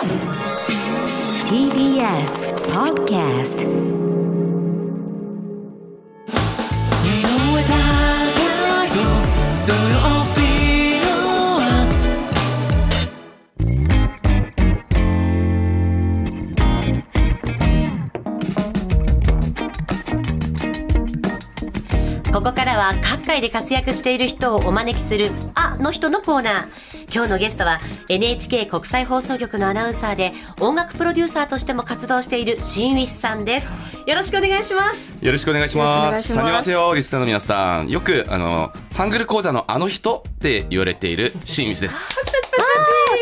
TBS Podcast ここからは各界で活躍している人をお招きする「あ」の人のコーナー。今日のゲストは NHK 国際放送局のアナウンサーで音楽プロデューサーとしても活動しているシンウィスさんですよろしくお願いしますよろしくお願いします。よろしくお願いしますサニワセヨリスナーの皆さん、よくあのハングル講座のあの人って言われているシンミスです。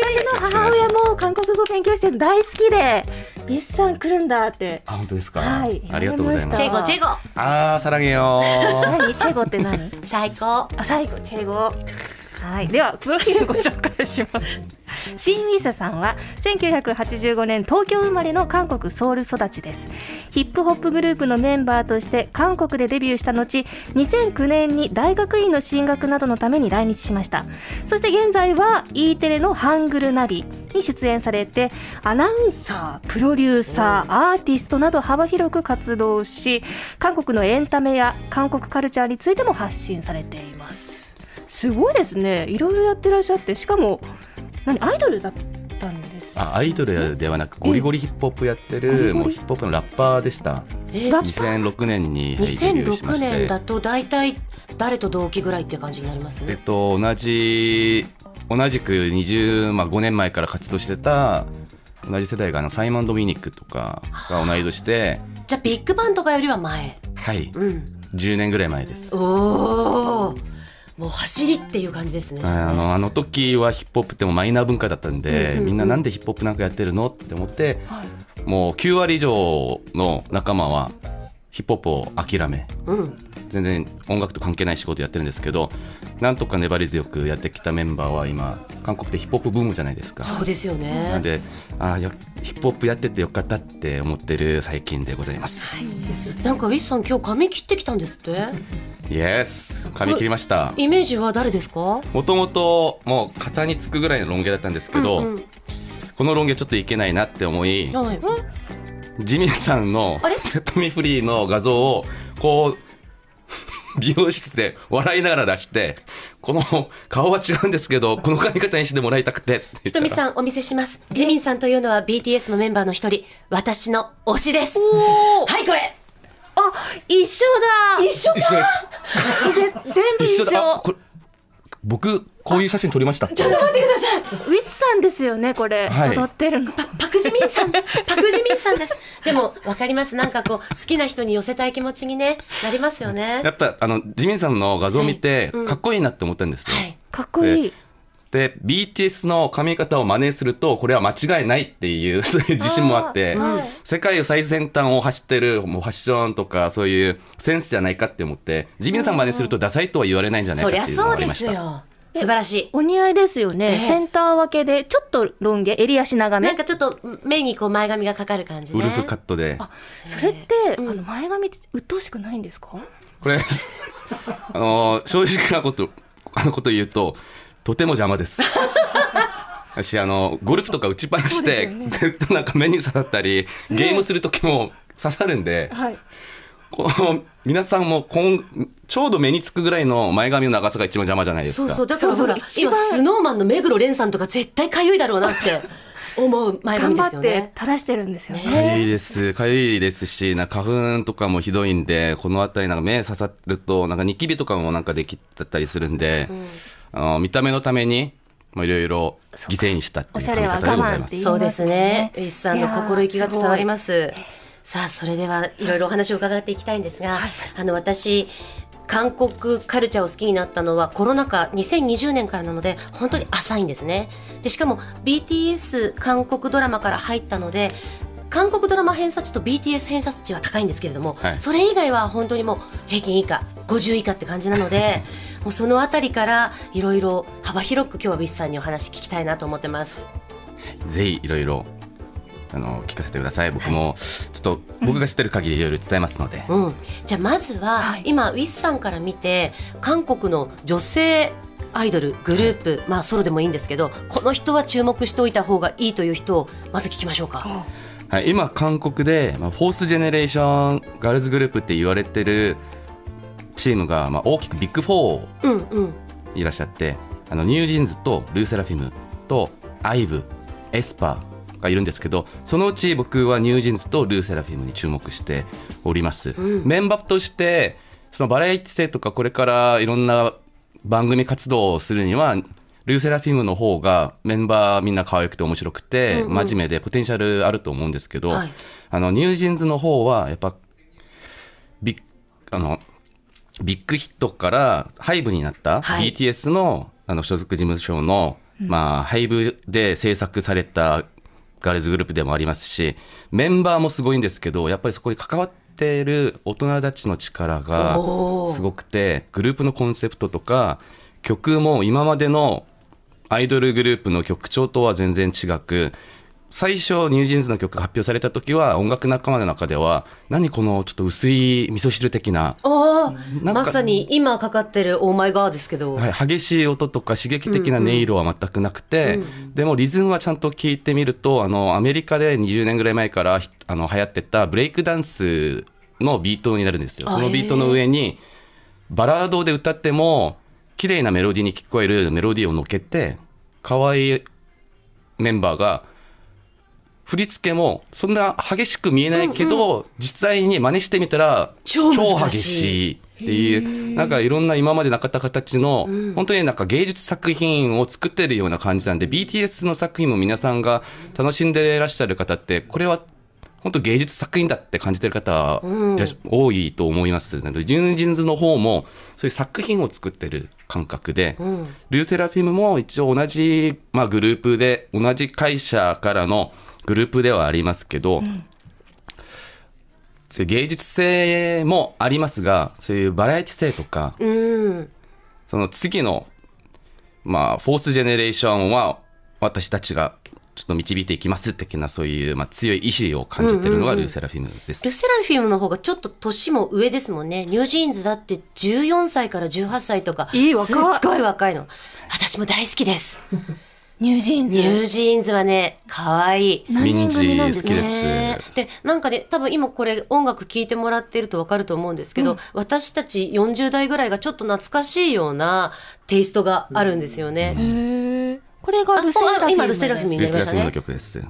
私の母親も韓国語勉強してるの大好きで、ビスさん来るんだって。あ本当ですか？はいありがとうございます。チェゴチェゴあーサラゲよー。何？チェゴって何？最高あ、最後、チェゴ。はい、ではプロフィールご紹介します。シン・ウィスさんは1985年東京生まれの韓国ソウル育ちです。ヒップホップグループのメンバーとして韓国でデビューした後2009年に大学院の進学などのために来日しました。そして現在は E テレのハングルナビに出演されてアナウンサープロデューサーアーティストなど幅広く活動し韓国のエンタメや韓国カルチャーについても発信されています。すごいですね。いろいろやってらっしゃってしかも何アイドルだったんです。あアイドルではなくゴリゴリヒップホップやってるもうヒップホップのラッパーでした。えラッパ2006年にはいデビューしま2006して。年だと大体誰と同期ぐらいって感じになります？えっと同じ同じく20まあ5年前から活動してた同じ世代があのサイモン・ドミニックとかが同い年で、じゃあビッグバンとかよりは前。はい、うん。10年ぐらい前です。おおもう走りっていう感じですねあのあの時はヒップホップってもうマイナー文化だったんで、みんななんでヒップホップなんかやってるの？って思って、もう9割以上の仲間はヒップホップを諦めうん。全然音楽と関係ない仕事やってるんですけどなんとか粘り強くやってきたメンバーは今韓国でヒップホップブームじゃないですか。そうですよなんねであーよヒップホップやっててよかったって思ってる最近でございます。なんかウィスさん今日髪切ってきたんですって？イエス髪切りました。イメージは誰ですか？もともともう肩につくぐらいのロン毛だったんですけど、うんうん。このロン毛ちょっといけないなって思いはいジミンさんのセットミフリーの画像をこう 美容室で笑いながら出してこの顔は違うんですけどこの髪型にしてもらいたくてひとみさんお見せします。ジミンさんというのは BTS のメンバーの一人。私の推しです。はいこれ。あ一緒だ。一緒一緒です。ぜ全部一緒。だ僕こういう写真撮りました。ちょっと待ってください。ウィスさんですよねこれ、はい。踊ってるの。パクジミンさん。パクジミンさんです。でもわかります。なんかこう好きな人に寄せたい気持ちにねなりますよね。やっぱあのジミンさんの画像を見てはい。うん。かっこいいなって思ったんですよ、はい。かっこいいで BTS の髪型を真似するとこれは間違いないっていう そういう自信もあってあーはい。世界を最先端を走ってるもうファッションとかそういうセンスじゃないかって思ってジミンさん真似するとダサいとは言われないんじゃないそかっていうのりゃそうでがありました。すよ。素晴らしい。お似合いですよね、ええセンター分けでちょっとロン毛襟足長め。なんかちょっと目にこう前髪がかかる感じね。ウルフカットで。あそれって、うん。あの前髪って鬱陶しくないんですか？これ あの正直なことあのこと言うととても邪魔です。私あのゴルフとか打ちっぱなしでそうですずっとなんか目に刺さったりゲームする時も刺さるんで、はい。この皆さんもこんちょうど目につくぐらいの前髪の長さが一番邪魔じゃないですか。そうそうだからほら今スノーマンの目黒蓮さんとか絶対かゆいだろうなって 思う前髪頑張ってですよね垂らしてるんですよね。かゆいです。かゆいですし、なんか花粉とかもひどいんで、この辺りなんか目刺さると、なんかニキビとかもなんかできちゃったりするんで、あの見た目のために、まあいろいろ犠牲にしたっていうおしゃれは髪型でございます。我慢っていう。そうですね。ウィスさんの心意気が伝わりす。ますさあそれではいろいろお話を伺っていきたいんですが、あの私韓国カルチャーを好きになったのはコロナ禍2020年からなので本当に浅いんですね。でしかも BTS 韓国ドラマから入ったので韓国ドラマ偏差値と BTS 偏差値は高いんですけれども、はい。それ以外は本当にもう平均以下50以下って感じなので もうそのあたりからいろいろ幅広く今日はビスさんにお話聞きたいなと思ってます。ぜひいろいろあの聞かせてください。僕もちょっと僕が知ってる限りいろいろ伝えますので。うん、じゃあまずは、はい今ウィスさんから見て韓国の女性アイドルグループ、まあ、ソロでもいいんですけどこの人は注目しておいた方がいいという人をまず聞きましょうか。はい、今韓国で、まあ、 fourth generation girls group って言われてるチームが、まあ、大きくビッグ4うんうん。いらっしゃってあのニュージーンズとルーセラフィムとアイブエスパがいるんですけどそのうち僕はニュージーンズとルーセラフィムに注目しております、メンバーとしてそのバラエティ性とかこれからいろんな番組活動をするにはルーセラフィムの方がメンバーみんな可愛くて面白くて、真面目でポテンシャルあると思うんですけど、はい。あのニュージーンズの方はやっぱビッあのビッグヒットからハイブになったはい。BTS のあの所属事務所の、まあ、ハイブで制作されたガールズグループでもありますしメンバーもすごいんですけどやっぱりそこに関わっている大人たちの力がすごくてグループのコンセプトとか曲も今までのアイドルグループの曲調とは全然違く最初ニュージーンズの曲が発表された時は音楽仲間の中では何このちょっと薄い味噌汁的なまさに今かかってる「オーマイガー」ですけど、はい、激しい音とか刺激的な音色は全くなくて、でもリズムはちゃんと聞いてみるとあのアメリカで20年ぐらい前からひあの流行ってたブレイクダンスのビートになるんですよ。あそのビートの上にバラードで歌っても綺麗なメロディーに聞こえるメロディーを乗っけて可愛いメンバーが振り付けもそんな激しく見えないけど、実際に真似してみたら超激しいっていうなんかいろんな今までなかった形の、本当になんか芸術作品を作ってるような感じなんで BTS の作品も皆さんが楽しんでいらっしゃる方ってこれは本当芸術作品だって感じてる方いらっしゃ多いと思います。なので、ジュンジンズの方もそういう作品を作ってる感覚で、ルーセラフィムも一応同じ、まあ、グループで、同じ会社からのグループではありますけど、そういう芸術性もありますが、そういうバラエティ性とか、うん。その次の、まあ、フォースジェネレーションは私たちがちょっと導いていきます的なそういう、まあ、強い意志を感じてるのがルーセラフィムです。ルセラフィムの方がちょっと年も上ですもんね。ニュージーンズだって14歳から18歳とかいい若い。すっごい若いの。私も大好きですニュージーンズ。ニュージーンズはね可愛い。何人組なんです民事好きねです。ねでなんかね多分今これ音楽聴いてもらってると分かると思うんですけど、私たち40代ぐらいがちょっと懐かしいようなテイストがあるんですよね。へえこれがルセラフィムあ今ルセラフィムにルーセラフィムのなりましたね。曲です。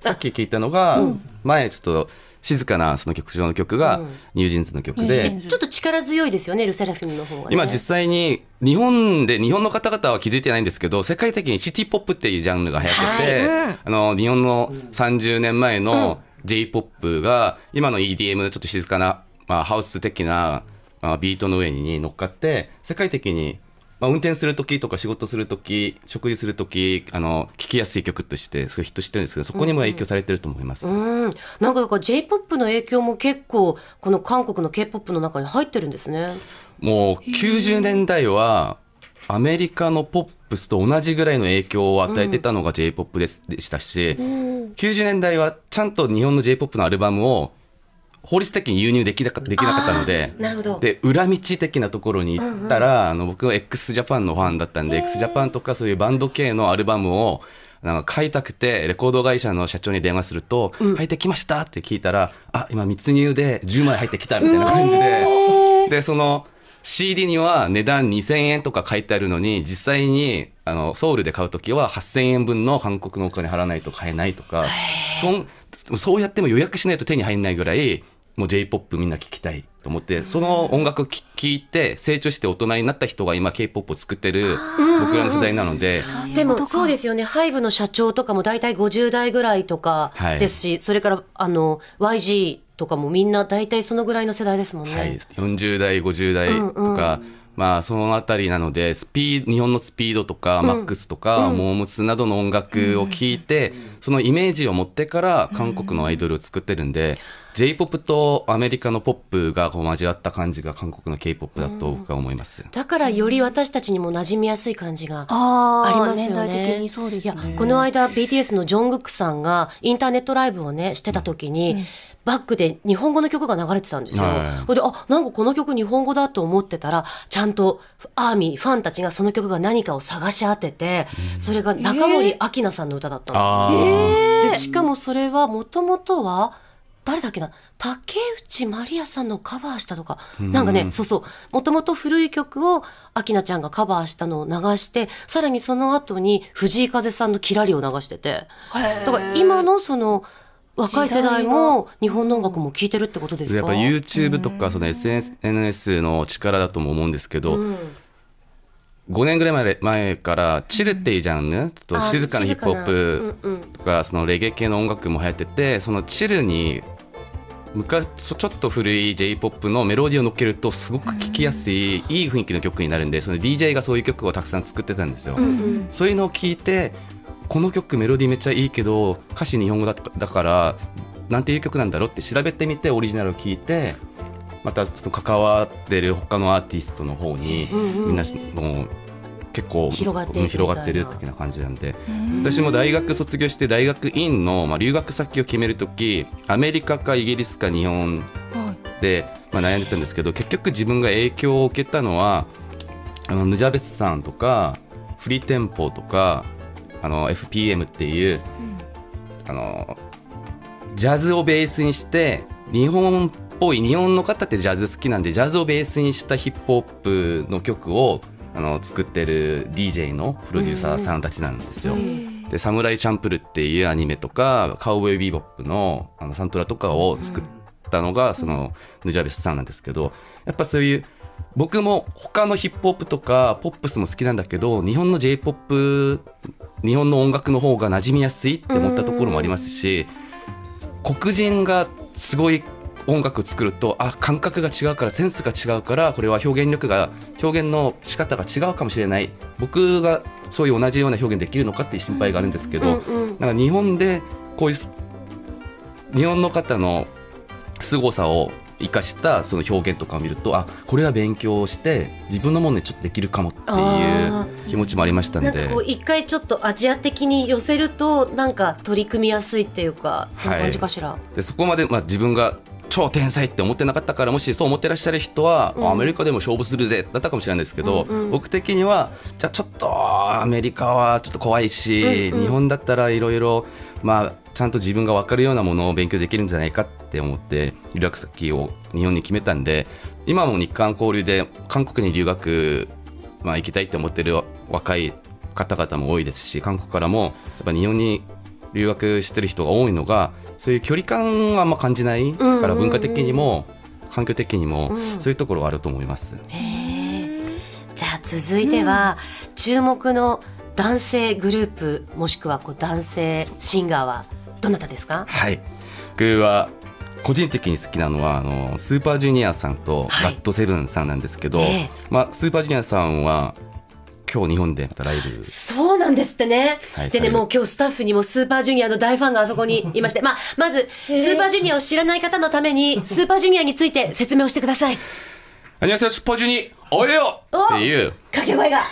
さっき聞いたのが、前ちょっと静かなその曲調の曲がニュージーンズの曲で、ニュージーンズちょっと力強いですよねルセラフィムの方が、ね。今実際に日本で日本の方々は気づいてないんですけど世界的にシティポップっていうジャンルが流行ってて、あの日本の30年前の J−POP が今の EDM ちょっと静かな、まあ、ハウス的な、まあ、ビートの上に乗っかって世界的に、まあ、運転する時とか仕事する時食事する時あの聴きやすい曲としてすごいヒットしてるんですけどそこにも影響されてると思います。うん、なんかだから J-POP の影響も結構この韓国の K-POP の中に入ってるんですね。もう90年代はアメリカのポップスと同じぐらいの影響を与えてたのが J-POP ですでしたし、90年代はちゃんと日本の J-POP のアルバムを法律的に輸入できなかできなかったので。で裏道的なところに行ったら、あの僕は x ジャパンのファンだったんで x ジャパンとかそういうバンド系のアルバムをなんか買いたくてレコード会社の社長に電話すると「入ってきました」って聞いたら「あ今密入で10枚入ってきた」みたいな感じで。でその CD には値段2000円とか書いてあるのに実際にあのソウルで買う時は8000円分の韓国のお金払わないと買えないとかそんそうやっても予約しないと手に入らないぐらいもう J-POP みんな聴きたいと思ってその音楽を聴いて成長して大人になった人が今 K-POP を作ってる僕らの世代なので。でもそうですよね、ハイブの社長とかも大体50代ぐらいとかはい。ですし、それからあの YG とかもみんな大体そのぐらいの世代ですもんね。はい、40代50代とか、まあそのあたりなのでスピー日本のスピードとか、マックスとか、モームスなどの音楽を聴いて、そのイメージを持ってから韓国のアイドルを作ってるんで、J-POP とアメリカのポップがこう交わった感じが韓国の K-POP だと僕は思います。だからより私たちにも馴染みやすい感じがありますよね。ね。いやこの間 BTS のジョングクさんがインターネットライブをねしてた時に、バックで日本語の曲が流れてたんですよ。はい。それで、あ、なんかこの曲日本語だと思ってたら、ちゃんとアーミー、ファンたちがその曲が何かを探し当てて、それが中森明菜さんの歌だったの。あー。で、しかもそれはもともとは、誰だっけな？竹内まりやさんのカバーしたとか、なんかね、そうそう、もともと古い曲を明菜ちゃんがカバーしたのを流して、さらにその後に藤井風さんのキラリを流してて、だから今のその、若い世代も日本の音楽も聴いてるってことですか？やっぱ YouTube とかその SNS の力だとも思うんですけど、5年ぐらい前前からチルっていうジャンル、ちょっと静かなヒップホップとかそのレゲエ系の音楽も流行っててそのチルに昔ちょっと古い J−POP のメロディーを乗っけるとすごく聴きやすい、いい雰囲気の曲になるんでその DJ がそういう曲をたくさん作ってたんですよ。そういうのを聞いてこの曲メロディーめっちゃいいけど歌詞日本語だだからなんていう曲なんだろうって調べてみてオリジナルを聞いてまたその関わってる他のアーティストの方にみんなもう結構広がって広がってるってな感じなんで。私も大学卒業して大学院の、まあ、留学先を決める時アメリカかイギリスか日本で、まあ、悩んでたんですけど結局自分が影響を受けたのはあのヌジャベスさんとかフリーテンポとかあの FPM っていう、あのジャズをベースにして日本っぽい日本の方ってジャズ好きなんでジャズをベースにしたヒップホップの曲をあの作ってる DJ のプロデューサーさんたちなんですよ。で「サムライチャンプル」っていうアニメとかカウボーイビーボップのあのサントラとかを作ったのがそのヌジャベスさんなんですけどやっぱそういう僕も他のヒップホップとかポップスも好きなんだけど日本の j p o p 日本の音楽の方が馴染みやすいって思ったところもありますし黒人がすごい音楽作るとあ感覚が違うからセンスが違うからこれは表現力が表現の仕方が違うかもしれない。僕がそういう同じような表現できるのかっていう心配があるんですけど、なんか日本でこういうす日本の方の凄さを生かしたその表現とかを見るとあこれは勉強して自分のものにちょっとできるかもってあいう気持ちもありましたんで。なんかこう一回ちょっとアジア的に寄せるとなんか取り組みやすいっていうかそんな感じかしら、でそこまで、まあ、自分が超天才って思ってなかったからもしそう思ってらっしゃる人は、あアメリカでも勝負するぜだったかもしれないですけど、僕的にはじゃあちょっとアメリカはちょっと怖いし、日本だったらいろいろまあちゃんと自分が分かるようなものを勉強できるんじゃないかって思って留学先を日本に決めたんで今も日韓交流で韓国に留学、まあ、行きたいって思ってる若い方々も多いですし韓国からもやっぱ日本に留学してる人が多いのがそういう距離感はあんま感じないから文化的にも環境的にもそういうところはあると思います。じゃあ続いては、注目の男性グループもしくはこう男性シンガーはどなたですか？はい。僕は個人的に好きなのはあのスーパージュニアさんとガットセブンさんなんですけど、はいええ、まあ、スーパージュニアさんは今日日本でまたライブ。そうなんですってね、はい、でねもう今日スタッフにもスーパージュニアの大ファンがあそこにいまして、まあ、まずスーパージュニアを知らない方のためにスーパージュニアについて説明をしてください。안녕하세요 슈퍼주니어예요！っていう。掛け声が。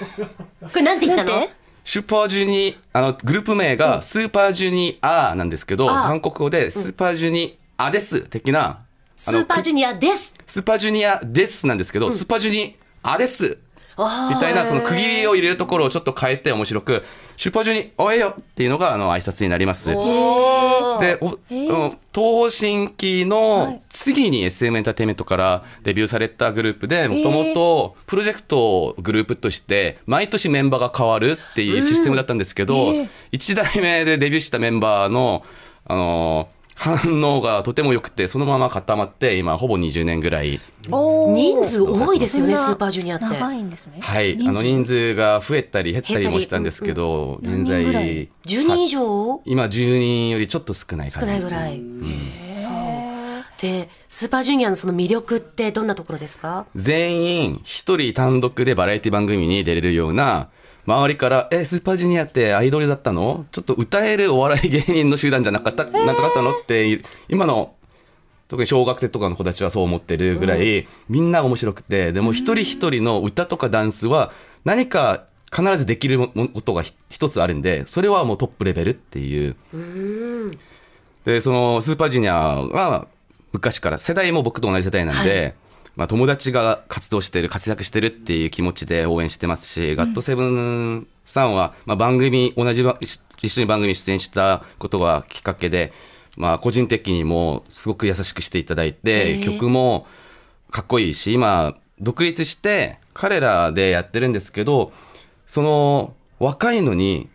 これなんて言ったの？スーパージュニあのグループ名がスーパージュニアなんですけど、韓国語でスーパージュニアです的な、スーパージュニアです。スーパージュニアですなんですけど、スーパージュニアですあみたいなその区切りを入れるところをちょっと変えて面白く「スーパージュニおえよ!」っていうのがあの挨拶になります。で、おうん東新規の次に SM エンターテインメントからデビューされたグループで、もともとプロジェクトグループとして、毎年メンバーが変わるっていうシステムだったんですけど、1代目でデビューしたメンバーの、あのー反応がとても良くて、そのまま固まって、今、ほぼ20年ぐらい、人数多いですよね、スーパージュニアって。長いんですね。はい、あの人数が増えたり減ったりもしたんですけど、現在、10人以上？今10人よりちょっと少ない少感じです。ないぐらい。そう。で、スーパージュニアのその魅力ってどんなところですか？全員一人単独でバラエティ番組に出れるような周りから「えスーパージュニアってアイドルだったのちょっと歌えるお笑い芸人の集団じゃなかった、なんとかったの?」って今の特に小学生とかの子たちはそう思ってるぐらい、みんな面白くてでも一人一人の歌とかダンスは何か必ずできるもことがひ一つあるんでそれはもうトップレベルっていう。でそのスーパージュニアは昔から世代も僕と同じ世代なんで、まあ、友達が活動してる活躍してるっていう気持ちで応援してますし、ガットセブンさんは、まあ、番組同じば一緒に番組に出演したことがきっかけで、まあ、個人的にもすごく優しくしていただいて、曲もかっこいいし今独立して彼らでやってるんですけどその若いのに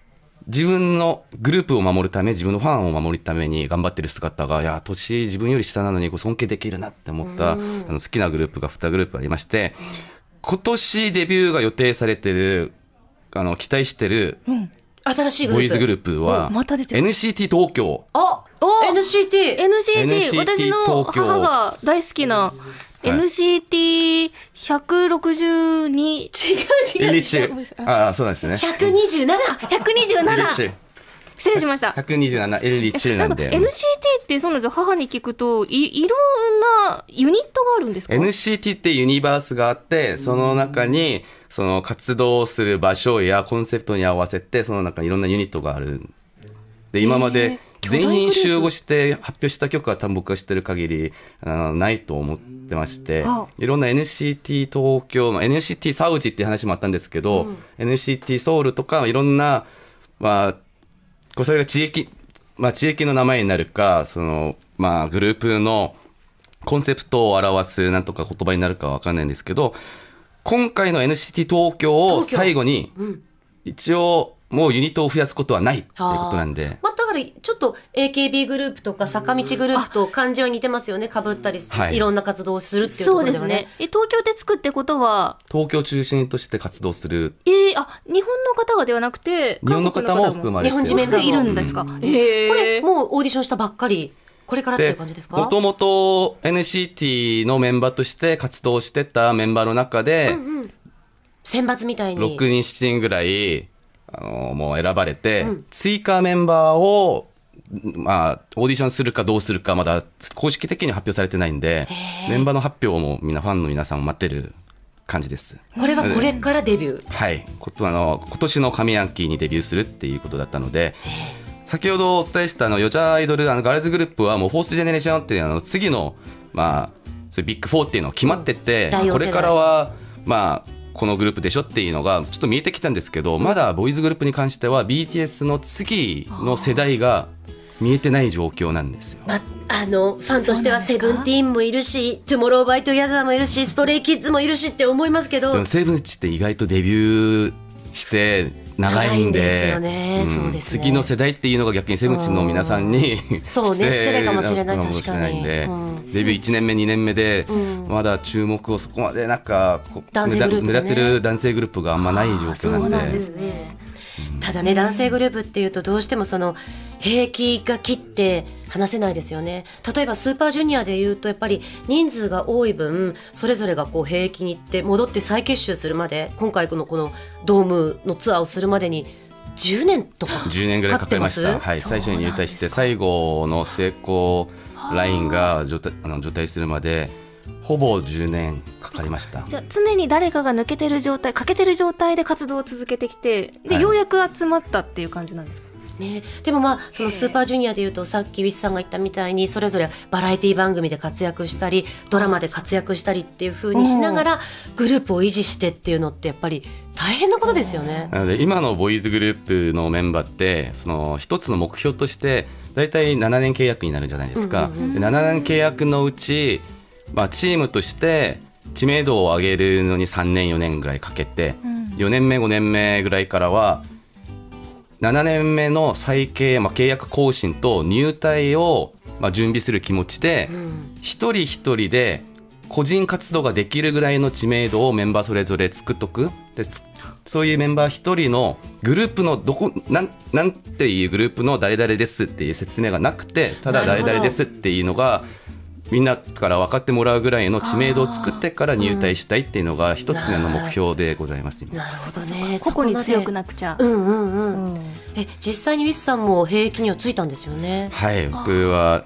自分のグループを守るため自分のファンを守るために頑張ってる姿がいや年自分より下なのにこう尊敬できるなって思ったあの好きなグループが2グループありまして今年デビューが予定されてるあの期待してる新しいグループ。ボーイズグループはおまた出てる。NCT 東京。あお NCT NCT, NCT 私の母が大好きな NCT162 違う違う。ああそうなんですね。127エリ127チ失礼しました。127エリチなんんなかで。NCT ってそうなんですよ。母に聞くといいろんなユニットがあるんですか？NCT ってユニバースがあってその中にその活動する場所やコンセプトに合わせてその中にいろんなユニットがある。で今まで全員集合して発表した曲は多分僕が知ってる限りあのないと思ってましてあ。いろんな NCT 東京、まあ NCT サウジっていう話もあったんですけど、NCT ソウルとかいろんな、まあ、それが地域、まあ、地域の名前になるかその、まあ、グループのコンセプトを表すなんとか言葉になるかわかんないんですけど今回の NCT 東京を最後に一応もうユニットを増やすことはないっていうことなんで。まあ、だからちょっと AKB グループとか坂道グループと漢字は似てますよね。かぶったり、はい。い、ろんな活動をするっていうとこそうでろですはね。ねえ東京で作ってことは？東京中心として活動する。えー、あ日本の方がではなくて日本の方も含まれて。日本人メンバーもいるんですか、へえこれもうオーディションしたばっかり。これからっていうで感じですか？もともと NCT のメンバーとして活動してたメンバーの中で、選抜みたいに。6人7人ぐらいあのもう選ばれて、追加メンバーをまあ、オーディションするかどうするかまだ公式的には発表されてないんでメンバーの発表もみんなファンの皆さんも待ってる感じです。これはこれからデビュー？はい、ことあの今年の上半期にデビューするっていうことだったので先ほどお伝えしたあの여자 アイドルあのガールズグループはもうフォースジェネレーションっていうあの次のまあそういうビッグフォーっていうのが決まってて、第四世代。これからはまあこのグループでしょっていうのがちょっと見えてきたんですけど、まだボーイズグループに関しては BTS の次の世代が見えてない状況なんですよ。まあのファンとしてはセブンティーンもいるしトゥモローバイトゥギャザーもいるしストレイキッズもいるしって思いますけど。セブンチって意外とデビューして長いんで。ね。そうですね。次の世代っていうのが逆にセブンチの皆さんに そうね。失礼かもしれない。かもしれないんで、確かにうん。デビュー1年目2年目で、まだ注目をそこまでなんかね。立目立ってる男性グループがあんまない状況なんで。ね。ただね男性グループっていうとどうしてもその兵役が切って話せないですよね。例えばスーパージュニアでいうとやっぱり人数が多い分それぞれがこう兵役に行って戻って再結集するまで今回このこのドームのツアーをするまでに10年とか 10年ぐらいかかりました、かかってます？はい、最初に入隊して最後の成功ラインが状態あの状態するまでほぼ10年かかりました。じゃあ常に誰かが抜けてる状態欠けてる状態で活動を続けてきてで、はい。ようやく集まったっていう感じなんですか？ね、でもまあそのスーパージュニアでいうとさっきウィスさんが言ったみたいにそれぞれバラエティ番組で活躍したりドラマで活躍したりっていう風にしながらグループを維持してっていうのってやっぱり大変なことですよね。なので今のボーイズグループのメンバーってその一つの目標として大体7年契約になるじゃないですか、で7年契約のうち、まあ、チームとして知名度を上げるのに3年4年ぐらいかけて、4年目5年目ぐらいからは7年目の再契、まあ、契約更新と入隊を、まあ、準備する気持ちで、一人一人で個人活動ができるぐらいの知名度をメンバーそれぞれ作っとく。でつそういうメンバー一人のグループのどこなんなんていうグループの誰々ですっていう説明がなくてただ誰々ですっていうのがみんなから分かってもらうぐらいの知名度を作ってから入隊したいっていうのが一つの目標でございます、今なるほどね。個々に強くななくちゃ、うんうんうん。うんえ実際にウィスさんも兵役にはついたんですよね。はい僕は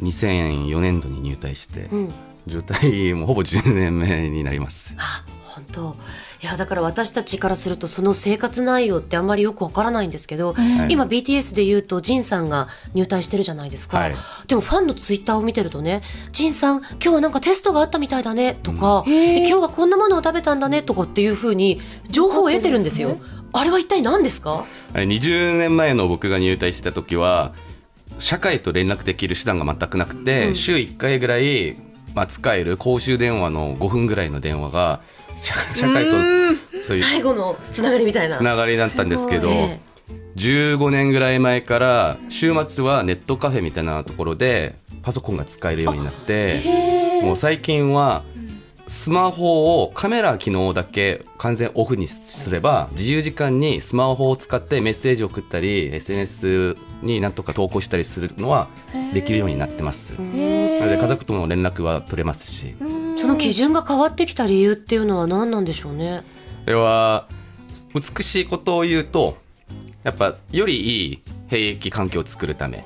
2004年度に入隊して、うん。状態もほぼ10年目になりますあ本当。いやだから私たちからするとその生活内容ってあんまりよくわからないんですけど、今 BTS で言うとジンさんが入隊してるじゃないですか、はい。でもファンのツイッターを見てるとね「ジンさん今日はなんかテストがあったみたいだね」とか、え今日はこんなものを食べたんだね」とかっていうふうに情報を得てるんですよ。あれは一体何ですか？あれ20年前の僕が入隊してた時は社会と連絡できる手段が全くなくて、週1回ぐらい、まあ、使える公衆電話の5分ぐらいの電話が社 社会とそういう最後のつながりみたいな。つながりだったんですけどえ15年ぐらい前から週末はネットカフェみたいなところでパソコンが使えるようになってもう最近はスマホをカメラ機能だけ完全オフにすれば自由時間にスマホを使ってメッセージを送ったり SNS になんとか投稿したりするのはできるようになってます。なので家族との連絡は取れますし。その基準が変わってきた理由っていうのは何なんでしょうね？では美しいことを言うとやっぱよりいい兵役環境を作るため。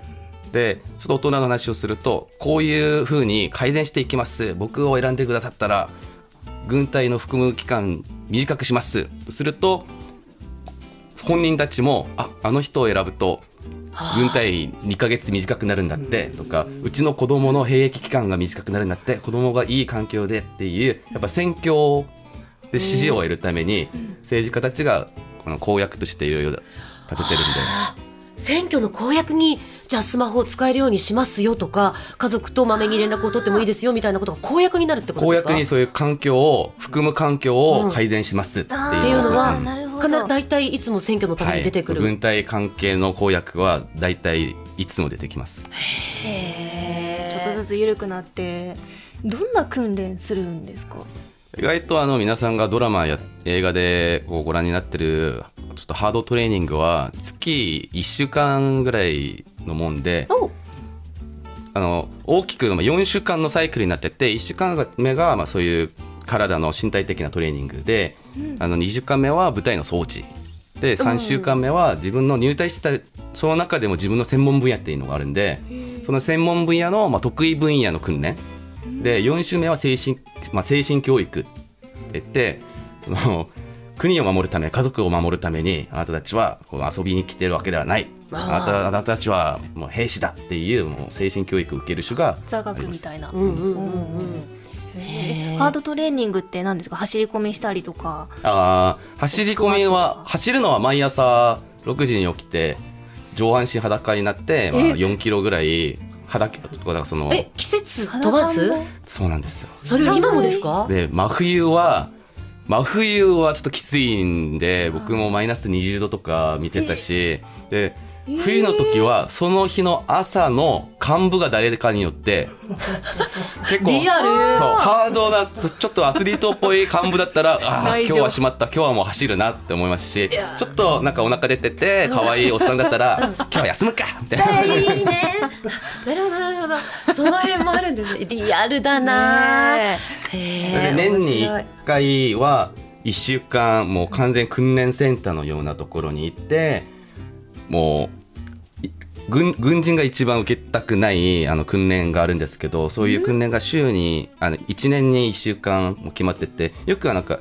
でちょっと大人の話をするとこういうふうに改善していきます。僕を選んでくださったら軍隊の服務期間短くします。とすると本人たちもああの人を選ぶと軍隊2ヶ月短くなるんだってとかうちの子供の兵役期間が短くなるんだって子供がいい環境でっていうやっぱ選挙で支持を得るために政治家たちがこの公約としていろいろ立ててるんで。選挙の公約にじゃあスマホを使えるようにしますよとか家族とまめに連絡を取ってもいいですよみたいなことが公約になるってこと公ですか？約にそういう環境を含む環境を改善しますっていう,、っていうのはうん。なるほど。かな大体いつも選挙のために出てくる、はい、軍隊関係の公約は大体いつも出てきます。ちょっとずつ緩くなってどんな訓練するんですか？意外とあの皆さんがドラマや映画でこうご覧になってるちょっとハードトレーニングは月1週間ぐらいのもんでおあの大きくまあ4週間のサイクルになってて1週間目がまあそういう体の身体的なトレーニングで、あの2週間目は舞台の装置で3週間目は自分の入隊してたその中でも自分の専門分野っていうのがあるんでその専門分野のまあ得意分野の訓練。で4週目は精神,、まあ、精神教育って言ってその国を守るため家族を守るためにあなたたちはこう遊びに来てるわけではない。あ。なたあなたたちはもう兵士だっていうもう精神教育を受ける種が座学みたいな、うんうんうんうん。ハードトレーニングって何ですか？走り込みしたりとか。あー走り込みは走るのは毎朝6時に起きて上半身裸になって、まあ、え4キロぐらい裸とかだからそのえ季節問わずそうなんですよ。それ今もですか？で真冬は真冬はちょっときついんで僕もマイナス20度とか見てたしで冬の時はその日の朝の幹部が誰かによって 結構リアル。ハードなちょっとアスリートっぽい幹部だったらあ今日はしまった今日はもう走るなって思いますしちょっとなんかお腹出てて可愛いおっさんだったら 今日は休むかみたいな。いいね。なるほどなるほど。その辺もあるんですね。リアルだな。ね年に面白い。1回は1週間もう完全訓練センターのようなところに行ってもうい軍軍人が一番受けたくないあの訓練があるんですけどそういう訓練が週にあの1年に1週間も決まっててよくはなんか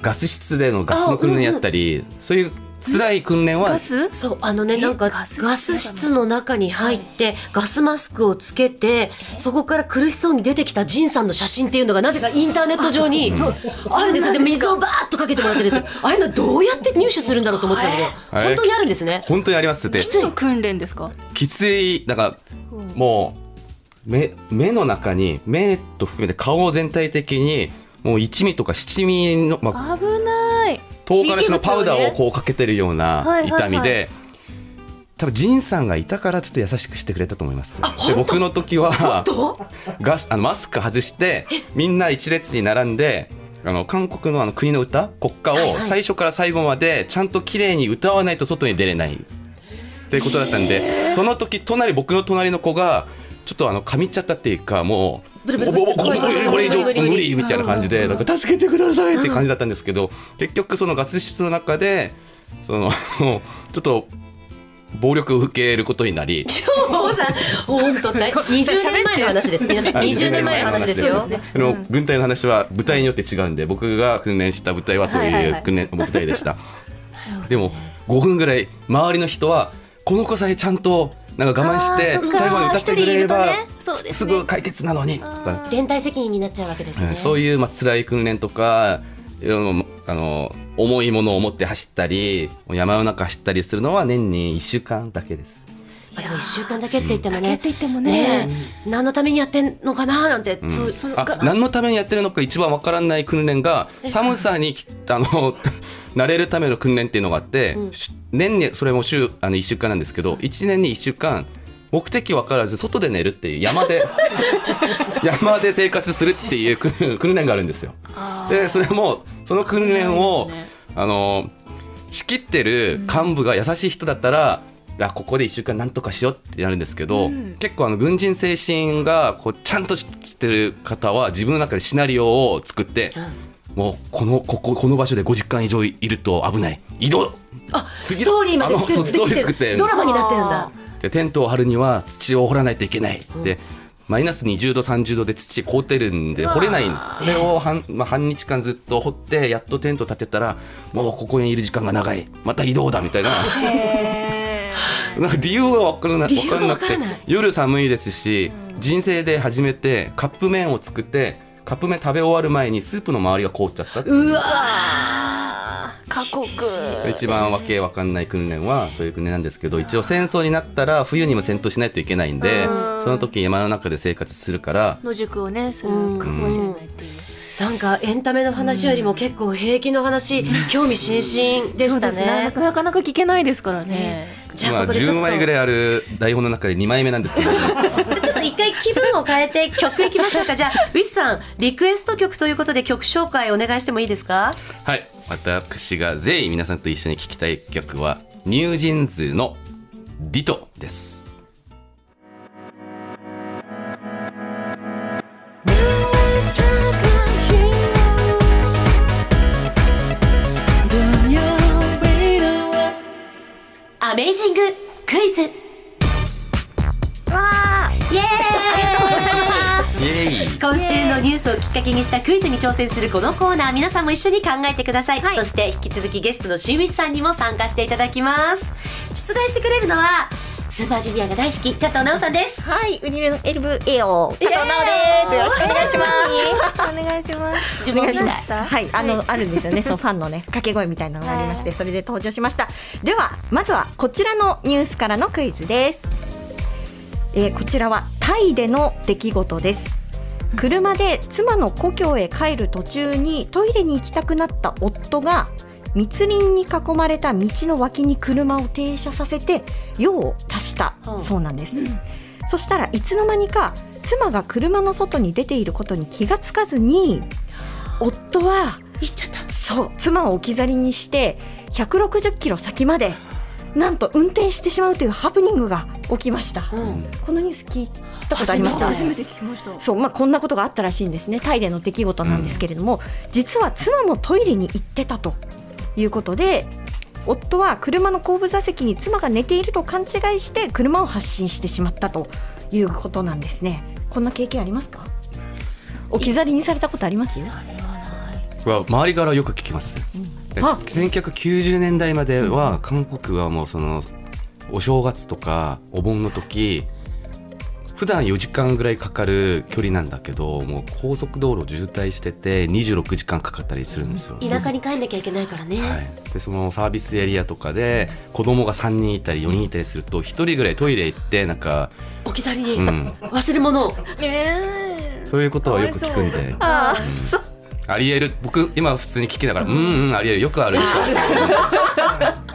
ガス室でのガスの訓練やったり、そういう辛い訓練はガス？そうあのねえ？なんかガス？ガス室の中に入ってガスマスクをつけてそこから苦しそうに出てきたジンさんの写真っていうのがなぜかインターネット上にあるんですよ。で水をバーッとかけてもらってるんですよ。ああいうのどうやって入手するんだろうと思ってたけど。はい本当にあるんですね。本当にありますって。きついの訓練ですか？きついなんかもう目目の中に目と含めて顔全体的にもう一味とか七味の、まあ、危ない唐辛子のパウダーをこうかけてるような痛みで、多分ジンさんがいたからちょっと優しくしてくれたと思います。で僕の時はどガスあのマスク外してみんな一列に並んであの韓国のあの国の歌国歌を最初から最後までちゃんと綺麗に歌わないと外に出れない。っていうことだったんでその時隣僕の隣の子がちょっとあの噛みちゃったっていうかもうこれ以上無理みたいな感じでなんか助けてくださいって感じだったんですけど結局そのガス室の中でそのちょっと暴力を受けることになり本当だ20年前の話です皆さん20年前の話ですよあの軍隊の話は部隊によって違うんで僕が訓練した部隊はそういはいはいいう訓練部隊でしたでも5分ぐらい周りの人はこの子さえちゃんとなんか我慢して最後まで歌ってくれればね。ね。すぐ解決なのに。とか。連帯責任になっちゃうわけですね、そういうまあ辛い訓練とかいろいろあの重いものを持って走ったり山の中走ったりするのは年に1週間だけです。まあでも1週間だけって言ってもね,、だけって言ってもね。え何のためにやってんのかななんて、そうそれあが何のためにやってるのか一番わからない訓練が寒さにきあの 慣れるための訓練っていうのがあって、し年にそれも週あの1週間なんですけど1年に1週間目的分からず外で寝るっていう山で 山で生活するっていう訓訓練があるんですよ。でそれもその訓練を、あの仕切ってる幹部が優しい人だったら、いやここで1週間なんとかしようってなるんですけど、結構あの軍人精神がこうちゃんとしてる方は自分の中でシナリオを作って、もうこのこここの場所で5時間以上いると危ない。移動。あ次ストーリーまであのそうストーリー作作って。ドラマになってるんだ。でテントを張るには土を掘らないといけない、でマイナス20度30度で土凍ってるんで掘れないんです。それを半,、まあ、半日間ずっと掘ってやっとテント立てたらもうここにいる時間が長い。また移動だみたいな 理由が分からな分からなくて夜寒いですし、人生で初めてカップ麺を作ってカップ麺食べ終わる前にスープの周りが凍っちゃったっう。わ過酷。一番わけわかんない訓練はそういう訓練なんですけど一応戦争になったら冬にも戦闘しないといけないんでその時山の中で生活するから野宿をねするかもしれないっていう。なんかエンタメの話よりも結構兵役の話、興味津々でしたそうですね。なかなか聞けないですからね。じゃまああここでちょっと10枚ぐらいある台本の中で2枚目なんですけどじゃあちょっと一回気分を変えて曲いきましょうか。じゃあウィスさんリクエスト曲ということで曲紹介お願いしてもいいですか？はい私がぜひ皆さんと一緒に聴きたい曲はニュージーンズの「ディト」です。アメイジングクイズ。わあ、イエーイ。イエーイ。今週のニュースをきっかけにしたクイズに挑戦するこのコーナー皆さんも一緒に考えてください、はい。そして引き続きゲストのしんウィスさんにも参加していただきます。出題してくれるのはスーパージュニアが大好き加藤直さんですはい、ウニルエルブエオ加藤直です。よろしくお願いします。お願いします。お願いしま。したはい、あの、あるんですよね。そのファンのね、掛け声みたいなのがありまして、それで登場しました。では、まずはこちらのニュースからのクイズです。えーこちらはタイでの出来事です。車で妻の故郷へ帰る途中にトイレに行きたくなった夫が密林に囲まれた道の脇に車を停車させて用を足したそうなんです、そしたらいつの間にか妻が車の外に出ていることに気がつかずに夫は言っちゃった。そう妻を置き去りにして160キロ先までなんと運転してしまうというハプニングが起きました、うん。このニュース聞いたことありました初めて聞きました。そうまあ、こんなことがあったらしいんですね。タイでの出来事なんですけれども、実は妻もトイレに行ってたということで夫は車の後部座席に妻が寝ていると勘違いして車を発進してしまったということなんですね。こんな経験ありますか？置き去りにされたことあります？は周りからよく聞きます。であ1990年代までは韓国はもうそのお正月とかお盆の時普段4時間ぐらいかかる距離なんだけどもう高速道路渋滞してて26時間かかったりするんですよ。田舎に帰んなきゃいけないからね、はい、でそのサービスエリアとかで子供が3人いたり4人いたりすると1人ぐらいトイレ行ってなんか、置き去りに、うん、忘れ物。を えそういうことはよく聞くんで。あうありえる。僕今普通に聞きながら うんうんありえる。よくある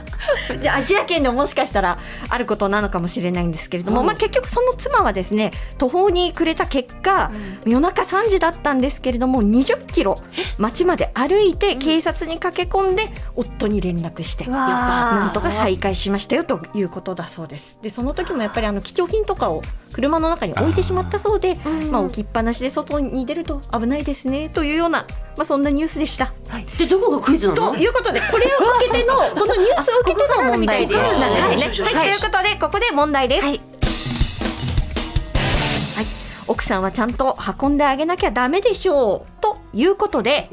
じゃあアジア圏でももしかしたらあることなのかもしれないんですけれども、うん。まあ、結局その妻はですね途方に暮れた結果、夜中3時だったんですけれども20キロ街まで歩いて警察に駆け込んで夫に連絡して。なんとか再開しましたよということだそうです。でその時もやっぱりあの貴重品とかを車の中に置いてしまったそうで、まあ、置きっぱなしで外に出ると危ないですねというような、まあ、そんなニュースでした。でどこがクイズなの？ということでこれを受けての このニュースを受けての問題です。ですねはい。ということでここで問題です。はい。はい、奥さんはちゃんと運んであげなきゃダメでしょう。ということで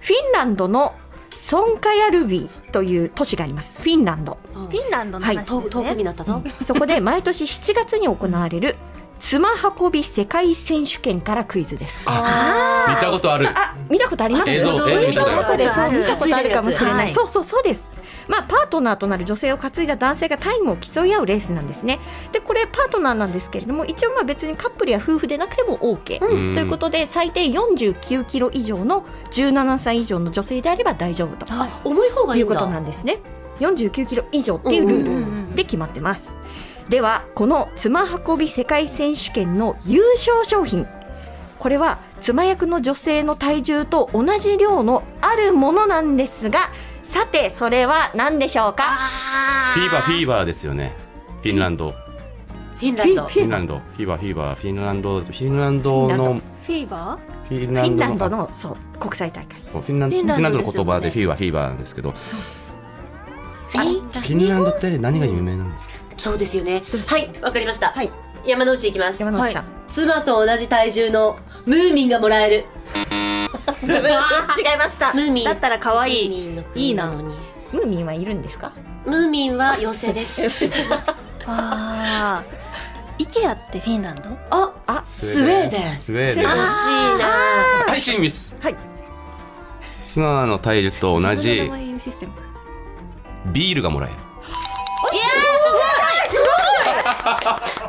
フィンランドのソンカヤルビという都市があります。フィンランド。フィンランドのはい。話遠遠くになったぞ、そこで毎年7月に行われる妻運び世界選手権からクイズです。見たことある。あ見たことあります？映像そう映像見たことある。そうそう見たことある。かもしれない、はい。そうそうそうです。まあ、パートナーとなる女性を担いだ男性がタイムを競い合うレースなんですね。でこれパートナーなんですけれども一応まあ別にカップルや夫婦でなくても OK、うん。ということで最低49キロ以上の17歳以上の女性であれば大丈夫とあ重い方がいいんだ。いうことなんですね。49キロ以上っていうルールで決まってます。ではこの妻運び世界選手権の優勝商品。これは妻役の女性の体重と同じ量のあるものなんですがさてそれは何でしょうか？フィーバーフィーバーですよね。フィンランド。フィンランド。フフィン。ランド。フィーバーフィーバー。フィンランドフィンランドのフィーバフィンフィンランドののそう国際大会。そうフィンランドの言葉でフィーバーフィーバーなんですけど。フフィンィンランドって何が有名なんですか？そうですよね。はいわかりました、はい。山之内いきます。山之内さん、妻と同じ体重のムーミンがもらえる。違いました。ムーミン。だったら可愛い。ムーミンのいいなのに。ムーミンはいるんですか？ムーミンは妖精です。あー。イケアってフィンランド？ああスウェーデン。スウェーデン。惜しいな配信ミス。はい。妻の体重と同じ。ビールがもらえる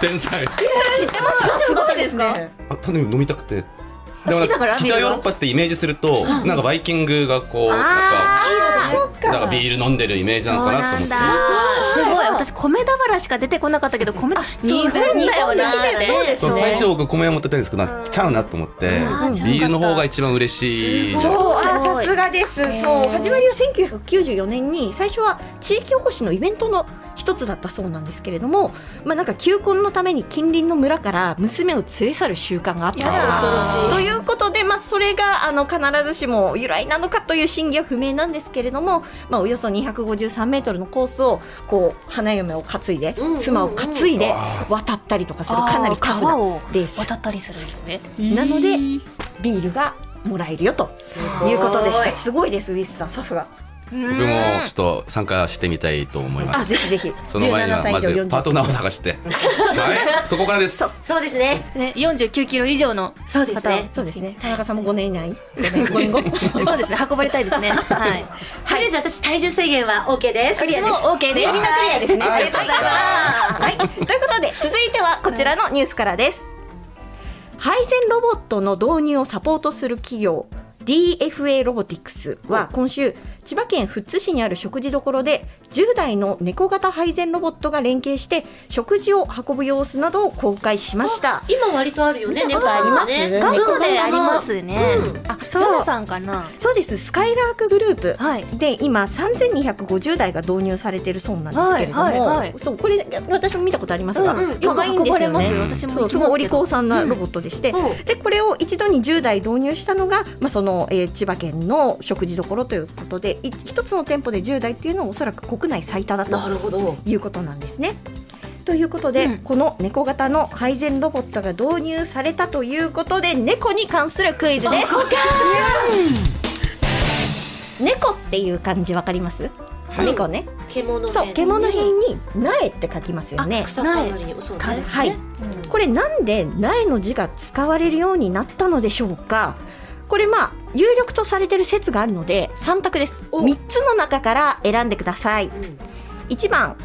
天才。すごいですねあただ飲みたくて。だからか北ヨーロッパってイメージするとなんかバイキングがこうなんかなんかビール飲んでるイメージなのかなと思って。すごい。私米俵しか出てこなかったけど米日本だよな。そうですね。最初僕米を持ってたんですけどなちゃうなと思って。ビールの方が一番嬉しい。そう。あさすがです。そう。始まりは1994年に最初は地域おこしのイベントの一つだったそうなんですけれどもまあなんか求婚のために近隣の村から娘を連れ去る習慣があったやだ恐ろしい。ということで、まあ、それがあの必ずしも由来なのかという真偽は不明なんですけれども、まあ、およそ253メートルのコースをこう花嫁を担いで、妻を担いで渡ったりとかするかなりタフなレース。渡ったりするんですね。なのでビールがもらえるよということでした。すごいですウィスさん。さすが僕もちょっと参加してみたいと思いまあすぜひぜひ。その前には17歳ま以上ずパートナーを探して。はい。そこからです。そうですね。ね49キロ以上のそうですね。そうですね。田中さんも5年以内。5年後。そうですね。運ばれたいですね。はい。とりあえず私体重制限は OK です。クリアです。私も OK です。みんなクリアですね。はい。ありがとうございます。はい。ということで続いてはこちらのニュースからです。配膳ロボットの導入をサポートする企業 DFA ロボティクスは今週千葉県富津市にある食事処で10台の猫型配膳ロボットが連携して食事を運ぶ様子などを公開しました。今割とあるよね見たことありますね。ガストでありますね。うん。あジそう。ョナさんかな？そうです。スカイラークグループはい。で今3250台が導入されてるそうなんですけれども、はいはいはい。そうこれ私も見たことありますが、うん可愛いんですよく運ばれますよ。私もそうすごいお利口さんなうんロボットでして、うん。でこれを一度に10台導入したのが、まあ、その、えー千葉県の食事処ということでい一つの店舗で10台っていうのはおそらく国内最多だということなんですね。ということで、うん。この猫型の配膳ロボットが導入されたということで猫に関するクイズです。猫っていう漢字わかります、はい。猫ね。獣そう獣編に苗って書きますよね。草代わりそうね。はい。これなんで苗の字が使われるようになったのでしょうか？これまあ有力とされてる説があるので3択です。お。3つの中から選んでください。うん。1番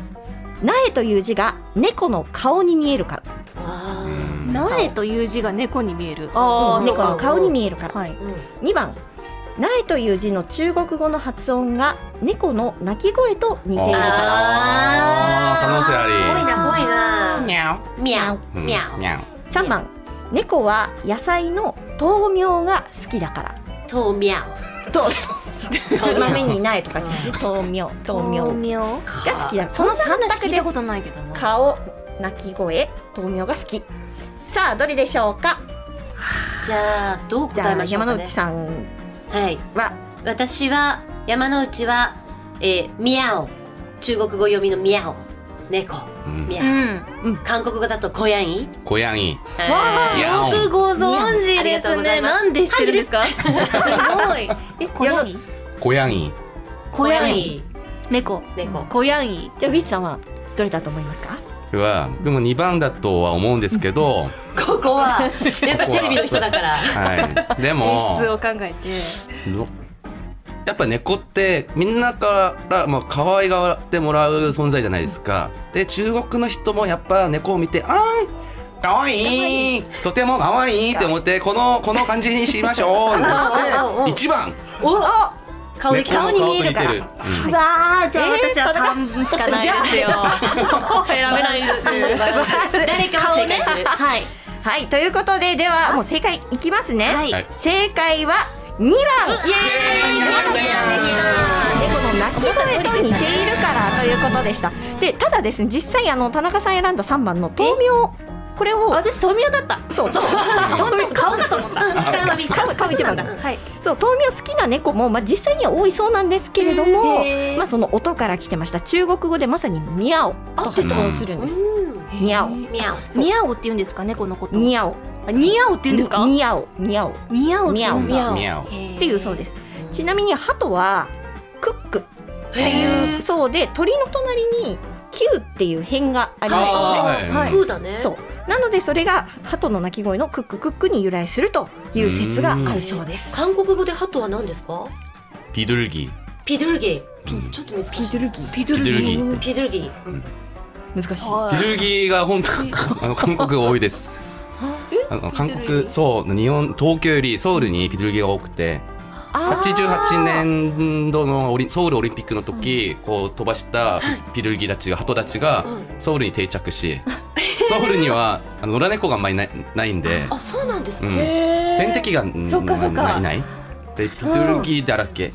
苗という字が猫の顔に見えるから。あ苗という字が猫に見える。猫の顔に見えるから。はい。ーうん2番苗という字の中国語の発音が猫の鳴き声と似ているから。あー。可能性あり。ぽいなぽいな。にゃミャオ。うん。ミャオ。にゃ3番猫は野菜の豆苗が好きだからとミャと豆に苗とかに豆苗豆苗が好きだそのこんな話聞いた三択ですことないけど顔鳴き声豆苗が好きさあどれでしょうかじゃあどう答えましょうか、ね、山内さんはいは私は山内は、えー、ミャオ中国語読みのミャオ猫、うん。ミうャ韓国語だとコヤンイ。小ヤンはい。わよくご存知ですね。なんで知ってるんですか？すごい。え小ヤギ小ヤンコヤンイ。猫。猫。小ヤギじゃあウィスさんはどれだと思いますか？はでも2番だとは思うんですけど、ここは。やっぱテレビの人だから。は。い、でも。演出を考えて。どやっぱ猫ってみんなから、まあ可愛がってもらう存在じゃないですか。で中国の人もやっぱ猫を見て「あーかわいい。とてもかわいい」って思ってこのこの感じにしましょう。ってして一番。お顔で顔と似てる、うんうわーじゃあ私は三しかないですよ。選べないです。誰かは正解する。はい。はい。ということでではもう正解いきますね、はい。はい。正解は2番。イエーイ。猫の鳴き声と似ているからということでした。でただですね実際あの田中さん選んだ3番の豆苗これを私豆苗だった。そう。そう。豆苗顔かと思った。顔はミス顔顔一番だ。はい。そう豆苗好きな猫も、まあ、実際には多いそうなんですけれどもまあ、その音から来てました。中国語でまさに「ミャオ」と発音するんです「ミャオ」ミャオって言うんですか猫のこと。ミャオあニャオって言うんですか？ミャオミャオミャオミャオていうそうです。ちなみに鳩はクックっていうそうで鳥の隣にキューっていう辺がありますよね。はい。風だね。そう。なのでそれが鳩の鳴き声のクッククックに由来するという説があるそうです。韓国語でハトは何ですか？ピドルギピドルゲー。ちょっと難しい。ピドルギピドピドルギピドルゲー。難しい。ピドルギが本当あの韓国が多いですあの韓国そう日本東京よりソウルにピドルギが多くて88年度のソウルオリンピックの時、こう飛ばしたピルギたちが鳩たちがソウルに定着し、ソウルにはあの野良猫があんまりないないんで、あそうなんですかうん、天敵がうんそっかそっか。まあいない。でピドルギだらけ、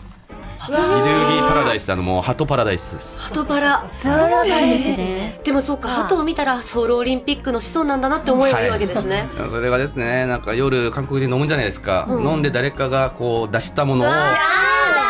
ピドルギパラダイスあのもう鳩パラダイスです。ハトバラ。そうなんですね。でもそうかハトを見たらソウルオリンピックの子孫なんだなって思えばいいわけですね。それがですねなんか夜韓国人飲むんじゃないですか、飲んで誰かがこう出したものを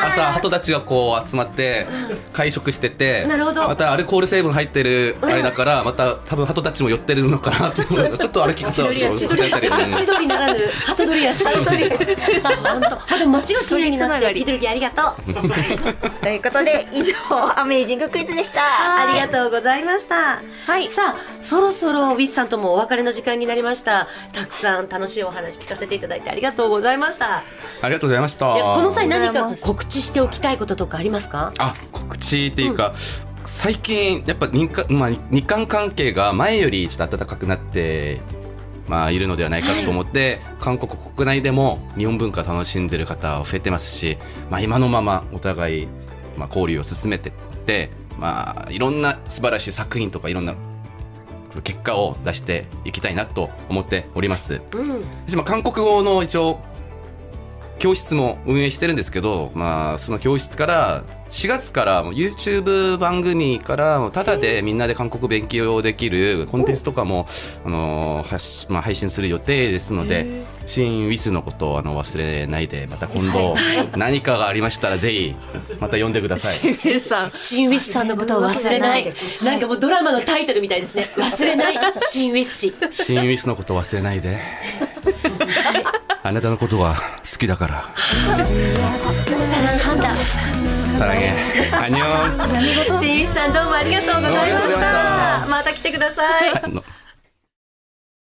朝鳩たちがこう集まって会食しててなるほど。またアルコール成分入ってるあれだからまた多分鳩たちも寄ってるのかなってちょっと。歩き方をちょっ千と千鳥ならぬハトドリ足本当あでも街が綺麗になってピドルゲーありがとう。ということで以上アメージングクイズでした。ありがとうございました。はい。さあ、そろそろウィスさんともお別れの時間になりました。たくさん楽しいお話聞かせていただいてありがとうございました。ありがとうございました。いやこの際何か告知しておきたいこととかありますか？あ告知っていうか、最近やっぱ日韓,、まあ、日韓関係が前よりちょっと暖かくなって、まあ、いるのではないかと思って、韓国国内でも日本文化楽しんでる方増えてますし、まあ、今のままお互い、まあ、交流を進めてって、まあ、いろんな素晴らしい作品とかいろんな結果を出していきたいなと思っております。うん。韓国語の一応教室も運営してるんですけど、まあ、その教室から4月からもう YouTube 番組からただでみんなで韓国勉強できるコンテンツとかも、あの発しまあ、配信する予定ですので新ウィスのことをあの忘れないでまた今度何かがありましたらぜひまた呼んでください。セさんシンウィスさんのことを忘れない。なんかもうドラマのタイトルみたいですね。忘れない。シンウィス氏。新ウィスのことを忘れないで。あなたのことは好きだから。サランハンダサラゲアニョン。新さんどうもありがとうございました。また。来てください。